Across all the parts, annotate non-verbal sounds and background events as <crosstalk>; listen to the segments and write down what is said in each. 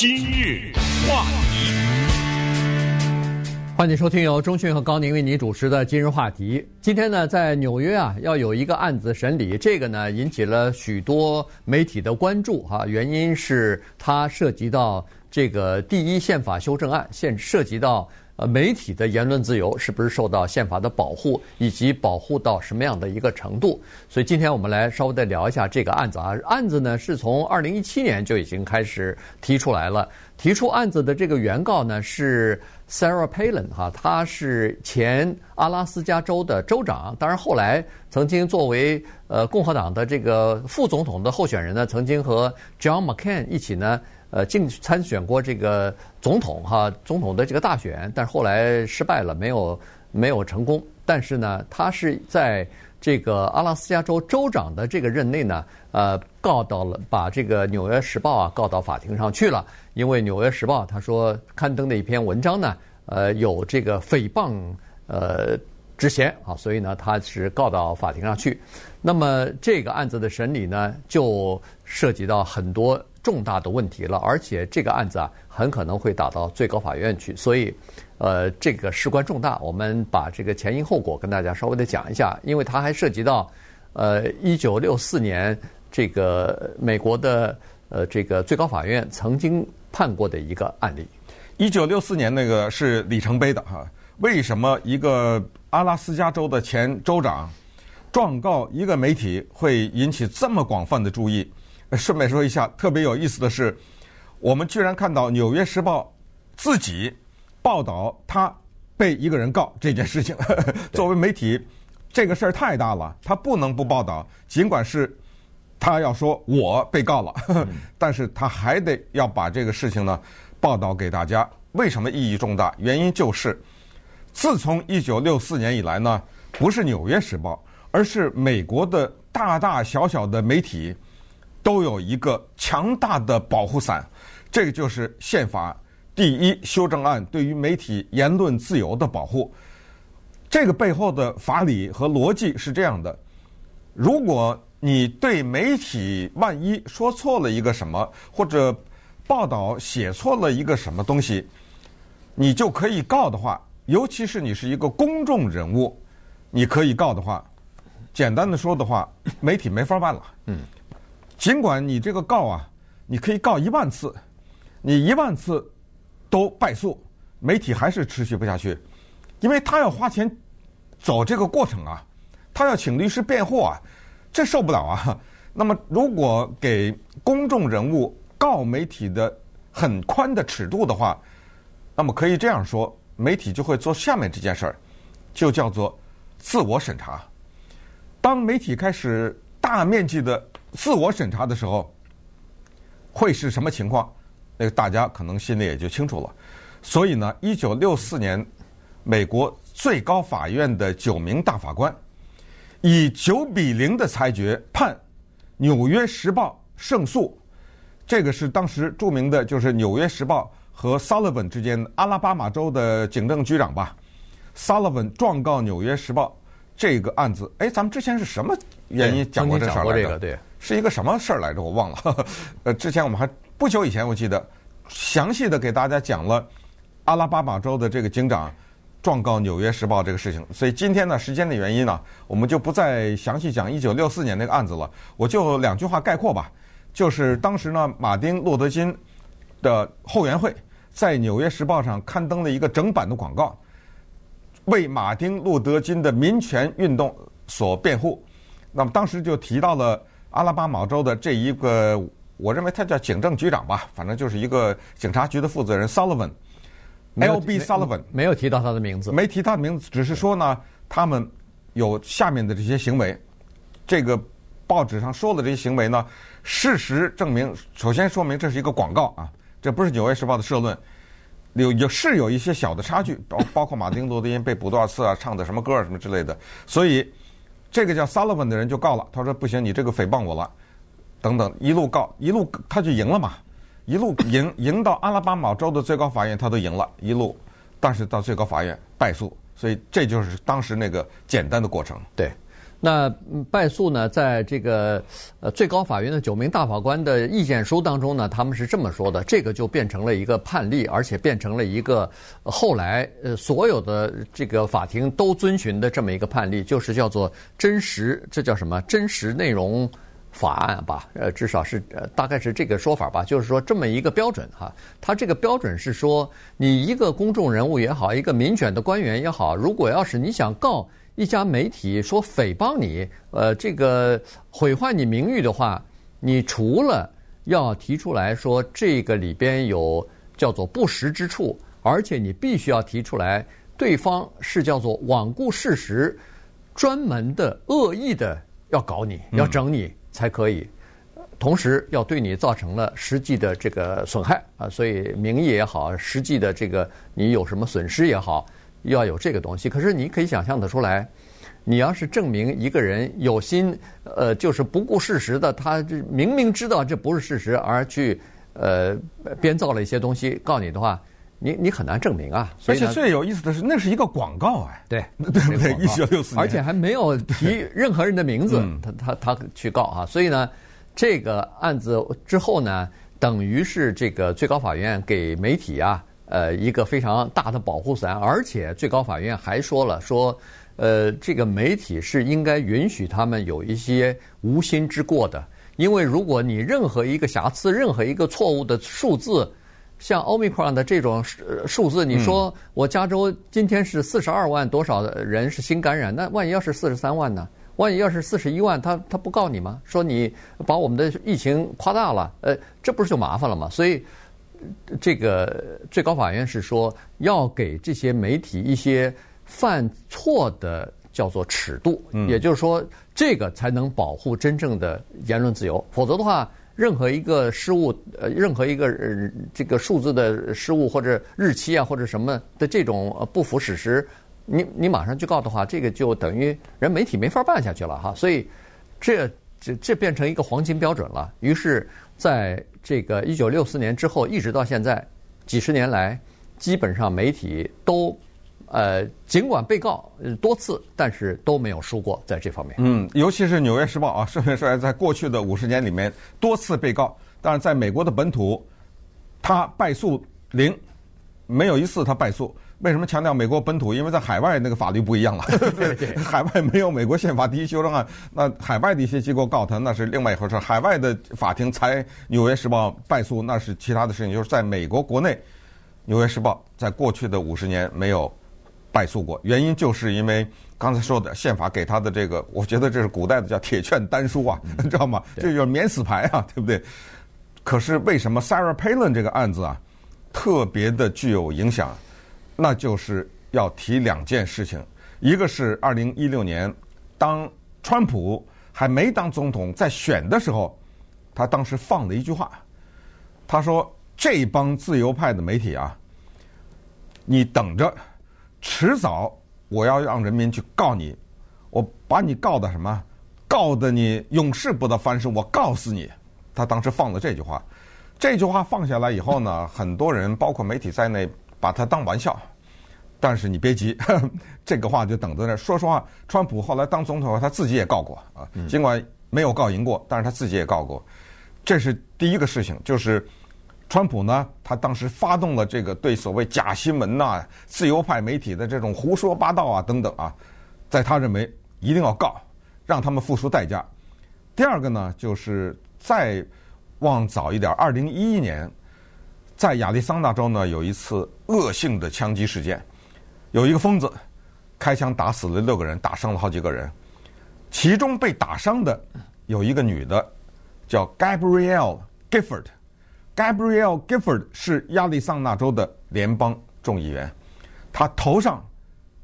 今日话题，欢迎收听由中讯和高宁为您主持的今日话题。今天呢，在纽约啊，要有一个案子审理，这个呢引起了许多媒体的关注哈。原因是它涉及到这个第一宪法修正案，现涉及到。呃，媒体的言论自由是不是受到宪法的保护，以及保护到什么样的一个程度？所以今天我们来稍微的聊一下这个案子啊。案子呢是从二零一七年就已经开始提出来了。提出案子的这个原告呢是 Sarah Palin 哈，他是前阿拉斯加州的州长，当然后来曾经作为呃共和党的这个副总统的候选人呢，曾经和 John McCain 一起呢。呃，竞参选过这个总统哈，总统的这个大选，但是后来失败了，没有没有成功。但是呢，他是在这个阿拉斯加州州长的这个任内呢，呃，告到了，把这个《纽约时报》啊告到法庭上去了。因为《纽约时报》他说刊登的一篇文章呢，呃，有这个诽谤呃之嫌啊，所以呢，他是告到法庭上去。那么这个案子的审理呢，就涉及到很多。重大的问题了，而且这个案子啊，很可能会打到最高法院去，所以，呃，这个事关重大。我们把这个前因后果跟大家稍微的讲一下，因为它还涉及到，呃，一九六四年这个美国的呃这个最高法院曾经判过的一个案例。一九六四年那个是里程碑的哈，为什么一个阿拉斯加州的前州长状告一个媒体会引起这么广泛的注意？顺便说一下，特别有意思的是，我们居然看到《纽约时报》自己报道他被一个人告这件事情。<laughs> 作为媒体，这个事儿太大了，他不能不报道。尽管是他要说我被告了，<laughs> 但是他还得要把这个事情呢报道给大家。为什么意义重大？原因就是，自从一九六四年以来呢，不是《纽约时报》，而是美国的大大小小的媒体。都有一个强大的保护伞，这个就是宪法第一修正案对于媒体言论自由的保护。这个背后的法理和逻辑是这样的：如果你对媒体万一说错了一个什么，或者报道写错了一个什么东西，你就可以告的话，尤其是你是一个公众人物，你可以告的话，简单的说的话，媒体没法办了。嗯。尽管你这个告啊，你可以告一万次，你一万次都败诉，媒体还是持续不下去，因为他要花钱走这个过程啊，他要请律师辩护啊，这受不了啊。那么，如果给公众人物告媒体的很宽的尺度的话，那么可以这样说，媒体就会做下面这件事儿，就叫做自我审查。当媒体开始大面积的自我审查的时候，会是什么情况？那个大家可能心里也就清楚了。所以呢，一九六四年，美国最高法院的九名大法官以九比零的裁决判《纽约时报》胜诉。这个是当时著名的，就是《纽约时报》和 Sullivan 之间，阿拉巴马州的警政局长吧，Sullivan 状告《纽约时报》这个案子。哎，咱们之前是什么原因讲过这事儿来着？对。是一个什么事儿来着？我忘了。<laughs> 呃，之前我们还不久以前，我记得详细的给大家讲了阿拉巴马州的这个警长状告《纽约时报》这个事情。所以今天呢，时间的原因呢，我们就不再详细讲一九六四年那个案子了。我就两句话概括吧，就是当时呢，马丁·路德·金的后援会在《纽约时报》上刊登了一个整版的广告，为马丁·路德·金的民权运动所辩护。那么当时就提到了。阿拉巴马州的这一个，我认为他叫警政局长吧，反正就是一个警察局的负责人 Sullivan，L.B. Sullivan，没有提到他的名字，没提他的名字，只是说呢，他们有下面的这些行为。这个报纸上说的这些行为呢，事实证明，首先说明这是一个广告啊，这不是《纽约时报》的社论，有有是有一些小的差距，包包括马丁·路德·金被捕多少次啊，唱的什么歌啊什么之类的，所以。这个叫 Sullivan 的人就告了，他说不行，你这个诽谤我了，等等，一路告，一路他就赢了嘛，一路赢赢到阿拉巴马州的最高法院，他都赢了，一路，但是到最高法院败诉，所以这就是当时那个简单的过程。对，那败诉呢，在这个呃最高法院的九名大法官的意见书当中呢，他们是这么说的：这个就变成了一个判例，而且变成了一个后来呃所有的这个法庭都遵循的这么一个判例，就是叫做真实，这叫什么？真实内容法案吧？呃，至少是呃大概是这个说法吧。就是说这么一个标准哈，它这个标准是说，你一个公众人物也好，一个民选的官员也好，如果要是你想告。一家媒体说诽谤你，呃，这个毁坏你名誉的话，你除了要提出来说这个里边有叫做不实之处，而且你必须要提出来对方是叫做罔顾事实、专门的恶意的要搞你、要整你才可以，同时要对你造成了实际的这个损害啊，所以名义也好，实际的这个你有什么损失也好。要有这个东西，可是你可以想象得出来，你要是证明一个人有心，呃，就是不顾事实的，他这明明知道这不是事实，而去呃编造了一些东西告你的话，你你很难证明啊。而且最有意思的是，那是一个广告哎，对 <laughs> 对不对？一九六四年，而且还没有提 <laughs> 任何人的名字，他他他去告啊。所以呢，这个案子之后呢，等于是这个最高法院给媒体啊。呃，一个非常大的保护伞，而且最高法院还说了，说，呃，这个媒体是应该允许他们有一些无心之过的，因为如果你任何一个瑕疵、任何一个错误的数字，像 Omicron 的这种数字，你说我加州今天是四十二万多少人是新感染，那万一要是四十三万呢？万一要是四十一万，他他不告你吗？说你把我们的疫情夸大了，呃，这不是就麻烦了吗？所以。这个最高法院是说要给这些媒体一些犯错的叫做尺度，也就是说这个才能保护真正的言论自由。否则的话，任何一个失误，呃，任何一个呃这个数字的失误或者日期啊或者什么的这种不符史实，你你马上去告的话，这个就等于人媒体没法办下去了哈。所以这这这变成一个黄金标准了。于是。在这个一九六四年之后，一直到现在，几十年来，基本上媒体都，呃，尽管被告多次，但是都没有输过在这方面。嗯，尤其是《纽约时报》啊，顺便说来，在过去的五十年里面，多次被告，但是在美国的本土，他败诉零，没有一次他败诉。为什么强调美国本土？因为在海外那个法律不一样了，对对，<laughs> 海外没有美国宪法第一修正案，那海外的一些机构告他那是另外一回事。海外的法庭裁《纽约时报》败诉那是其他的事情。就是在美国国内，《纽约时报》在过去的五十年没有败诉过，原因就是因为刚才说的宪法给他的这个，我觉得这是古代的叫铁券丹书啊，你 <laughs> 知道吗？这就是免死牌啊，对不对？可是为什么 Sarah Palin 这个案子啊，特别的具有影响？那就是要提两件事情，一个是二零一六年，当川普还没当总统，在选的时候，他当时放了一句话，他说：“这帮自由派的媒体啊，你等着，迟早我要让人民去告你，我把你告的什么？告的你永世不得翻身，我告死你。”他当时放了这句话，这句话放下来以后呢，很多人包括媒体在内。把他当玩笑，但是你别急，这个话就等在那儿。说实话，川普后来当总统，他自己也告过啊，尽管没有告赢过，但是他自己也告过。这是第一个事情，就是川普呢，他当时发动了这个对所谓假新闻呐、自由派媒体的这种胡说八道啊等等啊，在他认为一定要告，让他们付出代价。第二个呢，就是再往早一点，二零一一年。在亚利桑那州呢，有一次恶性的枪击事件，有一个疯子开枪打死了六个人，打伤了好几个人。其中被打伤的有一个女的，叫 Gabrielle Gifford。Gabrielle Gifford 是亚利桑那州的联邦众议员，他头上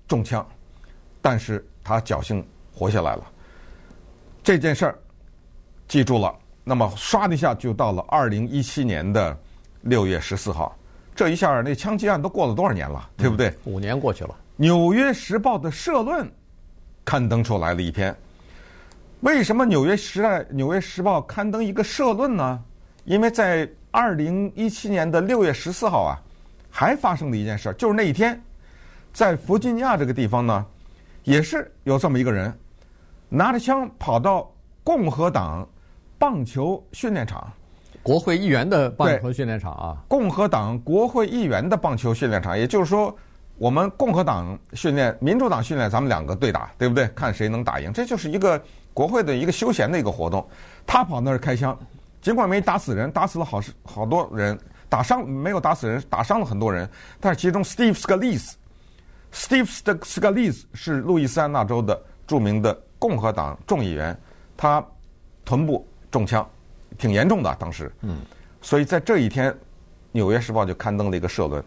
中枪，但是他侥幸活下来了。这件事儿记住了，那么唰的一下就到了二零一七年的。六月十四号，这一下那枪击案都过了多少年了，对不对？嗯，五年过去了。《纽约时报》的社论刊登出来了一篇。为什么《纽约时代》《纽约时报》刊登一个社论呢？因为在二零一七年的六月十四号啊，还发生了一件事，就是那一天，在弗吉尼亚这个地方呢，也是有这么一个人，拿着枪跑到共和党棒球训练场，国会议员的棒球训练场啊，共和党国会议员的棒球训练场，也就是说，我们共和党训练，民主党训练，咱们两个对打，对不对？看谁能打赢，这就是一个国会的一个休闲的一个活动。他跑那儿开枪，尽管没打死人，打死了好好多人，打伤没有打死人，打伤了很多人，但是其中 Steve Scalise，Steve Scalise 是路易斯安那州的著名的。共和党众议员，他臀部中枪，挺严重的当时。嗯，所以在这一天，《纽约时报》就刊登了一个社论。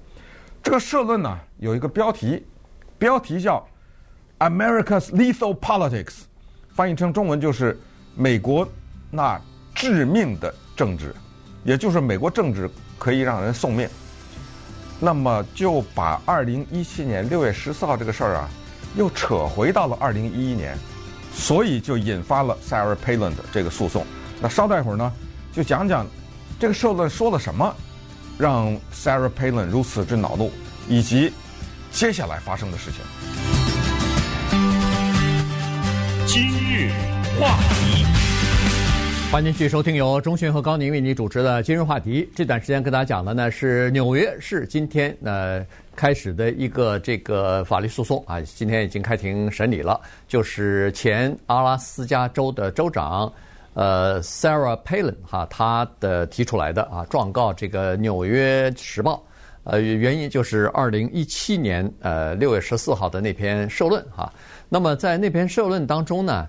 这个社论呢有一个标题，标题叫 “America's Lethal Politics”，翻译成中文就是“美国那致命的政治”，也就是美国政治可以让人送命。那么就把二零一七年六月十四号这个事儿啊，又扯回到了二零一一年。所以就引发了 Sarah Palin 的这个诉讼。那稍待会儿呢，就讲讲这个社论说了什么，让 Sarah Palin 如此之恼怒，以及接下来发生的事情。今日话题，欢迎继续收听由钟迅和高宁为你主持的《今日话题》。这段时间跟大家讲的呢是纽约市今天呃。开始的一个这个法律诉讼啊，今天已经开庭审理了，就是前阿拉斯加州的州长，呃，Sarah Palin 哈，他的提出来的啊，状告这个《纽约时报》，呃，原因就是二零一七年呃六月十四号的那篇社论哈。那么在那篇社论当中呢，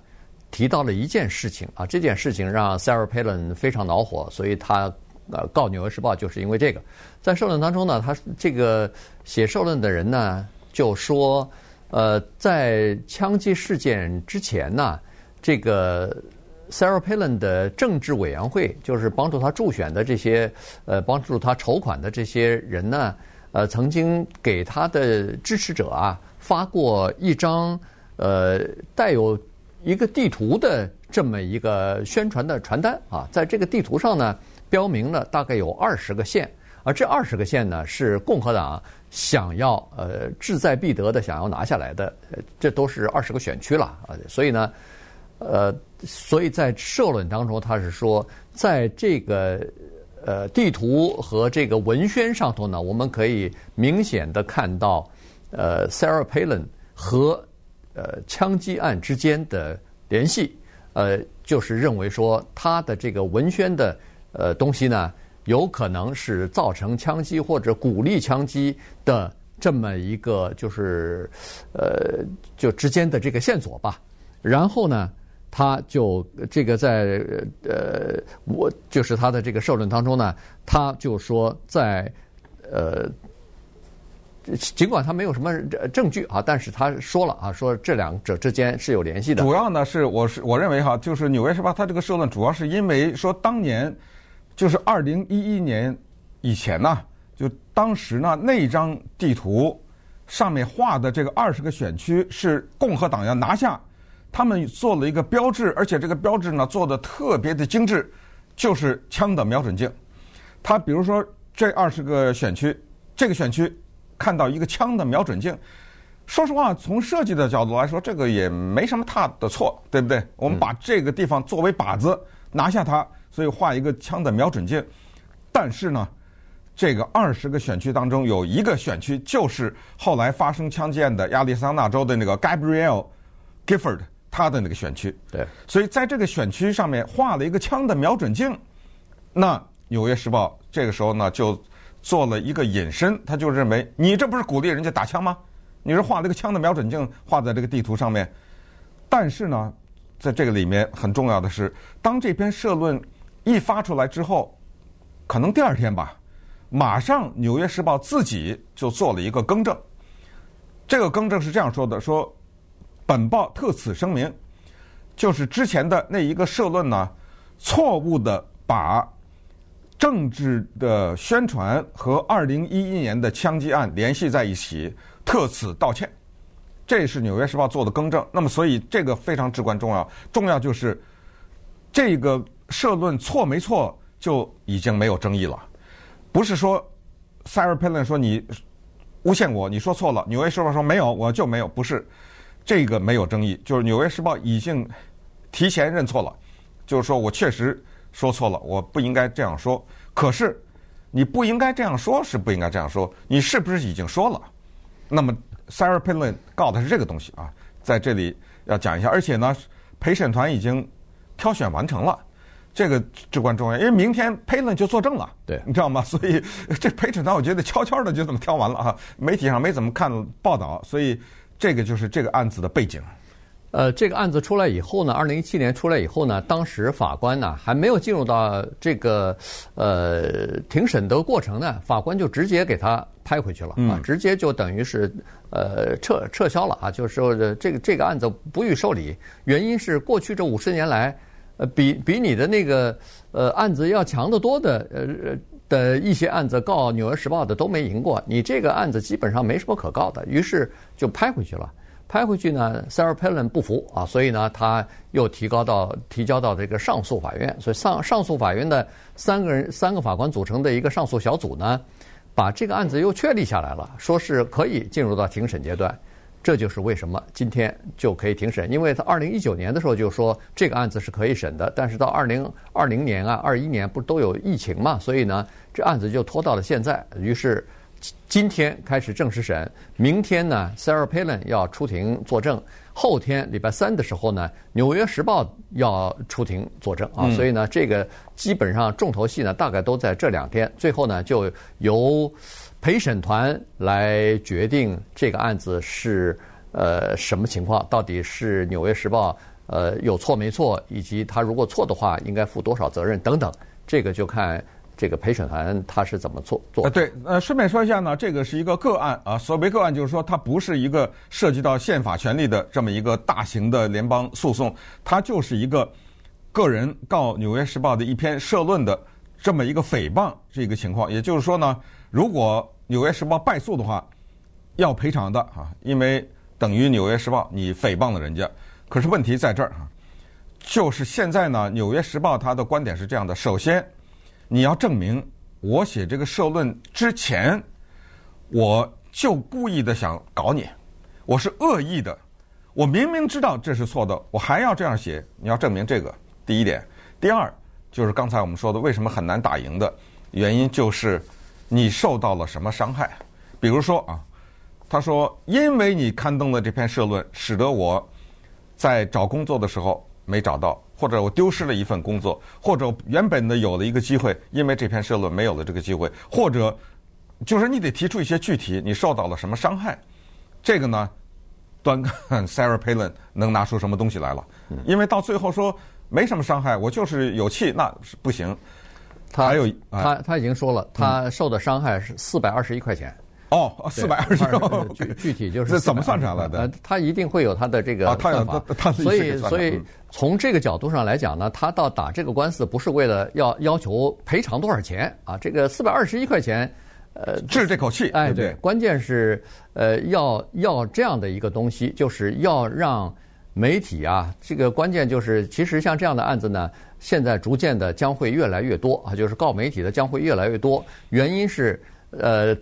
提到了一件事情啊，这件事情让 Sarah Palin 非常恼火，所以他。呃，告《纽约时报》就是因为这个，在社论当中呢，他这个写社论的人呢就说，呃，在枪击事件之前呢，这个 Sarah Palin 的政治委员会，就是帮助他助选的这些，呃，帮助他筹款的这些人呢，呃，曾经给他的支持者啊发过一张呃带有一个地图的这么一个宣传的传单啊，在这个地图上呢。标明了大概有二十个县，而这二十个县呢，是共和党想要呃志在必得的想要拿下来的，这都是二十个选区了啊。所以呢，呃，所以在社论当中，他是说，在这个呃地图和这个文宣上头呢，我们可以明显的看到，呃，Sarah Palin 和呃枪击案之间的联系，呃，就是认为说他的这个文宣的。呃，东西呢，有可能是造成枪击或者鼓励枪击的这么一个，就是呃，就之间的这个线索吧。然后呢，他就这个在呃，我就是他的这个社论当中呢，他就说在呃，尽管他没有什么证据啊，但是他说了啊，说这两者之间是有联系的。主要呢是我是我认为哈，就是《纽约时报》他这个社论主要是因为说当年。就是二零一一年以前呢，就当时呢那张地图上面画的这个二十个选区是共和党要拿下，他们做了一个标志，而且这个标志呢做的特别的精致，就是枪的瞄准镜。他比如说这二十个选区，这个选区看到一个枪的瞄准镜，说实话，从设计的角度来说，这个也没什么大的错，对不对？我们把这个地方作为靶子拿下它。所以画一个枪的瞄准镜，但是呢，这个二十个选区当中有一个选区就是后来发生枪击案的亚利桑那州的那个 Gabrielle Gifford 他的那个选区。对，所以在这个选区上面画了一个枪的瞄准镜，那《纽约时报》这个时候呢就做了一个引申，他就认为你这不是鼓励人家打枪吗？你是画了一个枪的瞄准镜画在这个地图上面，但是呢，在这个里面很重要的是，当这篇社论。一发出来之后，可能第二天吧，马上《纽约时报》自己就做了一个更正。这个更正是这样说的：说本报特此声明，就是之前的那一个社论呢，错误的把政治的宣传和二零一一年的枪击案联系在一起，特此道歉。这是《纽约时报》做的更正。那么，所以这个非常至关重要，重要就是这个。社论错没错就已经没有争议了，不是说 Sarah Palin 说你诬陷我，你说错了，纽约时报说没有，我就没有，不是这个没有争议，就是《纽约时报》已经提前认错了，就是说我确实说错了，我不应该这样说。可是你不应该这样说，是不应该这样说，你是不是已经说了？那么 Sarah Palin 告的是这个东西啊，在这里要讲一下，而且呢，陪审团已经挑选完成了。这个至关重要，因为明天 Palin 就作证了，对，你知道吗？所以这陪审团我觉得悄悄的就这么挑完了啊，媒体上没怎么看报道，所以这个就是这个案子的背景。呃，这个案子出来以后呢，二零一七年出来以后呢，当时法官呢还没有进入到这个呃庭审的过程呢，法官就直接给他拍回去了啊，直接就等于是呃撤撤销了啊，就是说这个这个案子不予受理，原因是过去这五十年来。呃，比比你的那个呃案子要强得多的呃的一些案子告《纽约时报》的都没赢过，你这个案子基本上没什么可告的，于是就拍回去了。拍回去呢，Sarah Palin 不服啊，所以呢，他又提高到提交到这个上诉法院，所以上上诉法院的三个人三个法官组成的一个上诉小组呢，把这个案子又确立下来了，说是可以进入到庭审阶段。这就是为什么今天就可以庭审，因为他二零一九年的时候就说这个案子是可以审的，但是到二零二零年啊、二一年不都有疫情嘛，所以呢，这案子就拖到了现在。于是今天开始正式审，明天呢，Sarah Palin 要出庭作证，后天礼拜三的时候呢，《纽约时报》要出庭作证啊，所以呢，这个基本上重头戏呢，大概都在这两天，最后呢，就由。陪审团来决定这个案子是呃什么情况，到底是《纽约时报》呃有错没错，以及他如果错的话，应该负多少责任等等，这个就看这个陪审团他是怎么做做。呃，对，呃，顺便说一下呢，这个是一个个案啊，所谓个案就是说它不是一个涉及到宪法权利的这么一个大型的联邦诉讼，它就是一个个人告《纽约时报》的一篇社论的这么一个诽谤这个情况，也就是说呢。如果《纽约时报》败诉的话，要赔偿的啊，因为等于《纽约时报》你诽谤了人家。可是问题在这儿啊，就是现在呢，《纽约时报》它的观点是这样的：首先，你要证明我写这个社论之前，我就故意的想搞你，我是恶意的，我明明知道这是错的，我还要这样写，你要证明这个。第一点，第二就是刚才我们说的，为什么很难打赢的原因就是。你受到了什么伤害？比如说啊，他说，因为你刊登了这篇社论，使得我在找工作的时候没找到，或者我丢失了一份工作，或者原本的有了一个机会，因为这篇社论没有了这个机会，或者就是你得提出一些具体你受到了什么伤害。这个呢，端看 <laughs> Sarah Palin 能拿出什么东西来了。因为到最后说没什么伤害，我就是有气，那是不行。他还有他他已经说了，他受的伤害是四百二十一块钱。哦，四百二十一，具具体就是这怎么算出来的？呃他一定会有他的这个算法。所以所以从这个角度上来讲呢，他到打这个官司不是为了要要求赔偿多少钱啊？这个四百二十一块钱，呃，治这口气。哎，对，关键是呃要要这样的一个东西，就是要让媒体啊，这个关键就是其实像这样的案子呢。现在逐渐的将会越来越多啊，就是告媒体的将会越来越多。原因是，呃，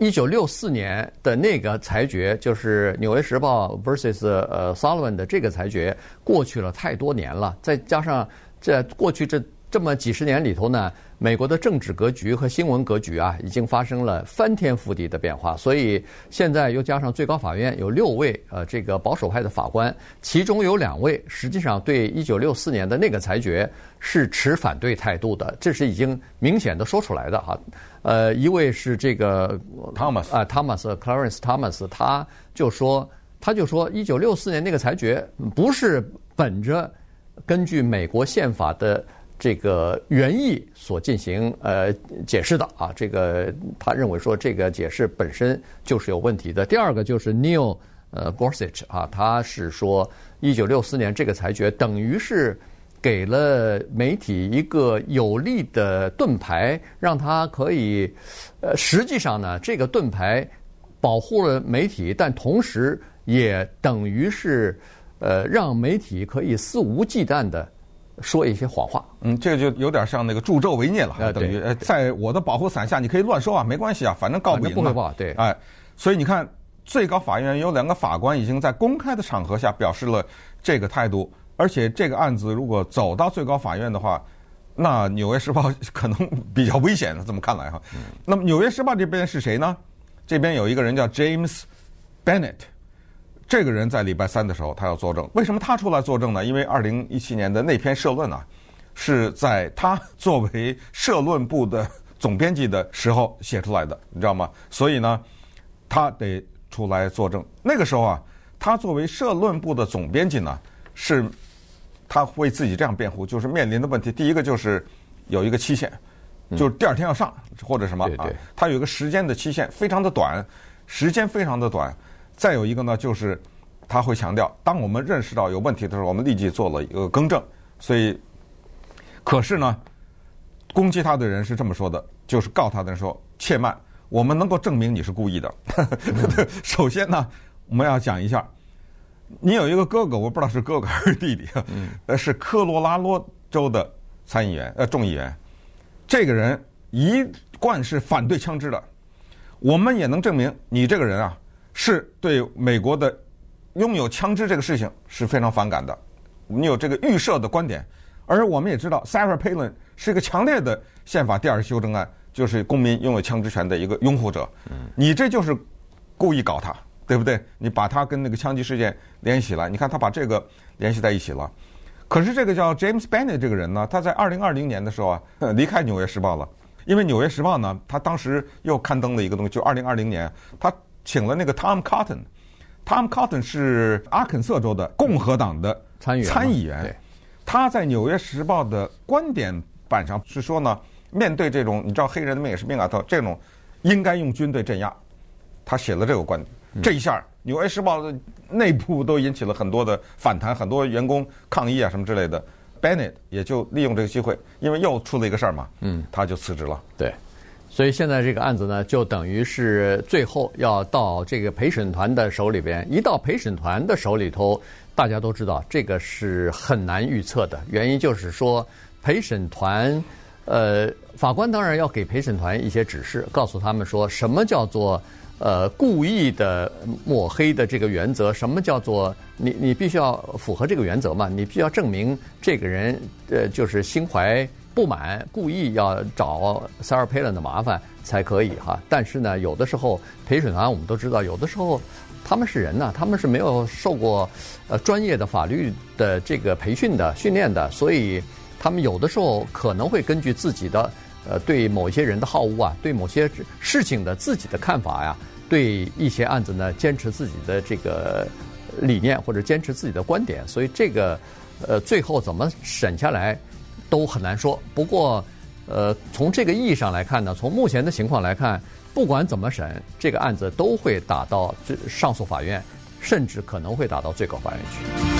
一九六四年的那个裁决，就是《纽约时报》versus 呃 Sullivan 的这个裁决，过去了太多年了，再加上这过去这这么几十年里头呢。美国的政治格局和新闻格局啊，已经发生了翻天覆地的变化。所以现在又加上最高法院有六位呃这个保守派的法官，其中有两位实际上对一九六四年的那个裁决是持反对态度的，这是已经明显的说出来的哈。呃，一位是这个 Thomas 啊，Thomas Clarence Thomas，他就说他就说一九六四年那个裁决不是本着根据美国宪法的。这个原意所进行呃解释的啊，这个他认为说这个解释本身就是有问题的。第二个就是 Neil 呃 Gorsuch 啊，他是说一九六四年这个裁决等于是给了媒体一个有力的盾牌，让他可以呃实际上呢，这个盾牌保护了媒体，但同时也等于是呃让媒体可以肆无忌惮的。说一些谎话，嗯，这个就有点像那个助纣为虐了，呃、等于在我的保护伞下，你可以乱说啊，没关系啊，反正告不赢嘛。不会报，对，哎，所以你看，最高法院有两个法官已经在公开的场合下表示了这个态度，而且这个案子如果走到最高法院的话，那《纽约时报》可能比较危险。这么看来哈，那么《纽约时报》这边是谁呢？这边有一个人叫 James Bennett，这个人在礼拜三的时候他要作证。为什么他出来作证呢？因为二零一七年的那篇社论啊，是在他作为社论部的总编辑的时候写出来的，你知道吗？所以呢，他得出来作证。那个时候啊，他作为社论部的总编辑呢，是。他为自己这样辩护，就是面临的问题，第一个就是有一个期限，就是第二天要上或者什么啊，他有一个时间的期限，非常的短，时间非常的短。再有一个呢，就是他会强调，当我们认识到有问题的时候，我们立即做了一个更正。所以，可是呢，攻击他的人是这么说的，就是告他的人说：“切慢，我们能够证明你是故意的。<laughs> ”首先呢，我们要讲一下。你有一个哥哥，我不知道是哥哥还是弟弟，呃，是科罗拉多州的参议员，呃，众议员。这个人一贯是反对枪支的。我们也能证明，你这个人啊，是对美国的拥有枪支这个事情是非常反感的。你有这个预设的观点，而我们也知道，Sarah Palin 是一个强烈的宪法第二修正案，就是公民拥有枪支权的一个拥护者。你这就是故意搞他。对不对？你把他跟那个枪击事件联系起来，你看他把这个联系在一起了。可是这个叫 James Bennett 这个人呢，他在二零二零年的时候啊，离开《纽约时报》了。因为《纽约时报》呢，他当时又刊登了一个东西，就二零二零年，他请了那个 Tom Cotton。Tom Cotton 是阿肯色州的共和党的参议员。参议员。他在《纽约时报》的观点板上是说呢，面对这种你知道黑人的命也是命啊，他这种应该用军队镇压。他写了这个观点。这一下，《纽约时报》的内部都引起了很多的反弹，很多员工抗议啊什么之类的。Bennett 也就利用这个机会，因为又出了一个事儿嘛，嗯，他就辞职了。对，所以现在这个案子呢，就等于是最后要到这个陪审团的手里边。一到陪审团的手里头，大家都知道这个是很难预测的。原因就是说，陪审团，呃，法官当然要给陪审团一些指示，告诉他们说什么叫做。呃，故意的抹黑的这个原则，什么叫做你你必须要符合这个原则嘛？你必须要证明这个人呃就是心怀不满，故意要找 Sarah Palin 的麻烦才可以哈。但是呢，有的时候陪审团我们都知道，有的时候他们是人呐，他们是没有受过呃专业的法律的这个培训的训练的，所以他们有的时候可能会根据自己的。呃，对某些人的好恶啊，对某些事情的自己的看法呀，对一些案子呢，坚持自己的这个理念或者坚持自己的观点，所以这个呃，最后怎么审下来都很难说。不过，呃，从这个意义上来看呢，从目前的情况来看，不管怎么审，这个案子都会打到上诉法院，甚至可能会打到最高法院去。